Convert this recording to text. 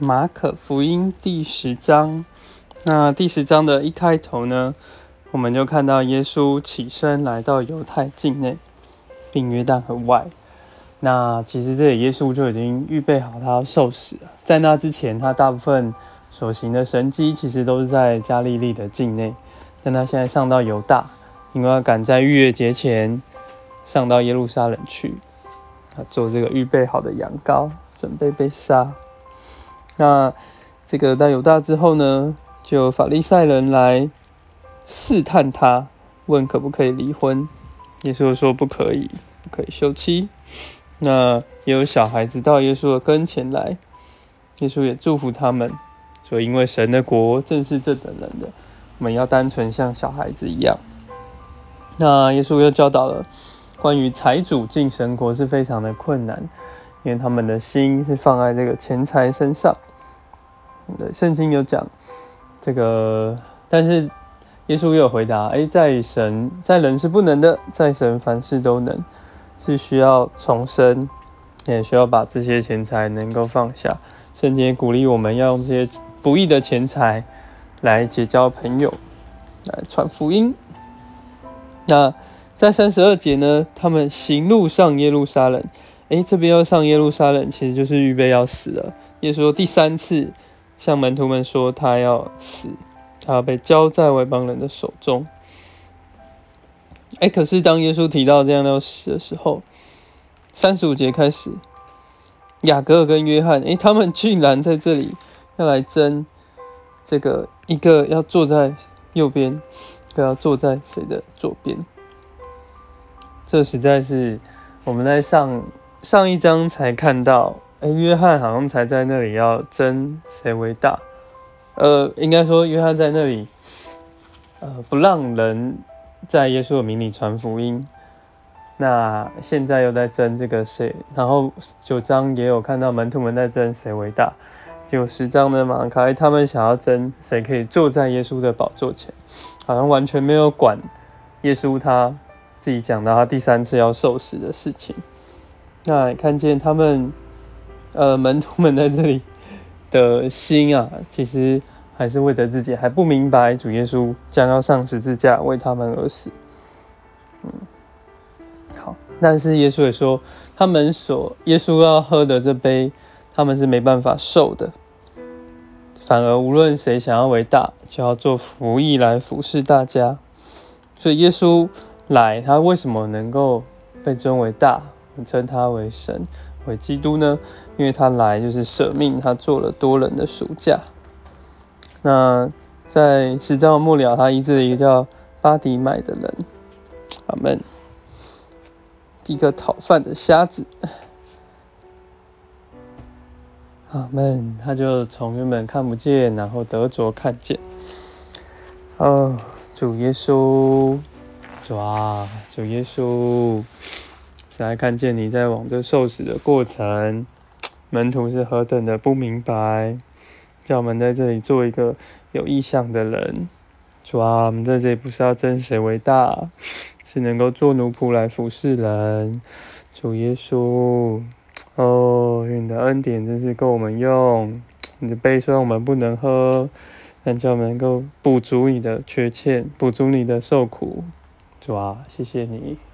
马可福音第十章。那第十章的一开头呢，我们就看到耶稣起身来到犹太境内，并约旦河外。那其实这里耶稣就已经预备好他要受死了。在那之前，他大部分所行的神迹其实都是在加利利的境内。但他现在上到犹大，因为要赶在逾越节前上到耶路撒冷去，他做这个预备好的羊羔，准备被杀。那这个到犹大之后呢，就法利赛人来试探他，问可不可以离婚。耶稣说不可以，不可以休妻。那也有小孩子到耶稣的跟前来，耶稣也祝福他们，说因为神的国正是这等人的，我们要单纯像小孩子一样。那耶稣又教导了关于财主进神国是非常的困难，因为他们的心是放在这个钱财身上。对，圣经有讲这个，但是耶稣又有回答：哎，在神，在人是不能的，在神凡事都能，是需要重生，也需要把这些钱财能够放下。圣经鼓励我们要用这些不义的钱财来结交朋友，来传福音。那在三十二节呢，他们行路上耶路撒冷，哎，这边要上耶路撒冷，其实就是预备要死了。耶稣第三次。向门徒们说，他要死，他要被交在外邦人的手中。哎，可是当耶稣提到这样要死的时候，三十五节开始，雅各跟约翰，哎，他们居然在这里要来争这个一个要坐在右边，一个要坐在谁的左边？这实在是我们在上上一章才看到。哎，约翰好像才在那里要争谁为大，呃，应该说约翰在那里，呃，不让人在耶稣的名里传福音。那现在又在争这个谁，然后九章也有看到门徒们在争谁为大，就十章的马卡他们想要争谁可以坐在耶稣的宝座前，好像完全没有管耶稣他自己讲到他第三次要受死的事情。那看见他们。呃，门徒们在这里的心啊，其实还是为着自己，还不明白主耶稣将要上十字架为他们而死。嗯，好，但是耶稣也说，他们所耶稣要喝的这杯，他们是没办法受的。反而无论谁想要为大，就要做服役来服侍大家。所以耶稣来，他为什么能够被尊为大，称他为神？为基督呢？因为他来就是舍命，他做了多人的暑假。那在十章末了，他医治了一个叫巴迪买的人。阿门。一个讨饭的瞎子。阿门。他就从原本看不见，然后得着看见。哦，主耶稣，主啊，主耶稣。来看见你在往这受死的过程，门徒是何等的不明白，叫我们在这里做一个有意向的人。主啊，我们在这里不是要争谁为大，是能够做奴仆来服侍人。主耶稣，哦，你的恩典真是够我们用。你的悲伤我们不能喝，但叫我们能够补足你的缺欠，补足你的受苦。主啊，谢谢你。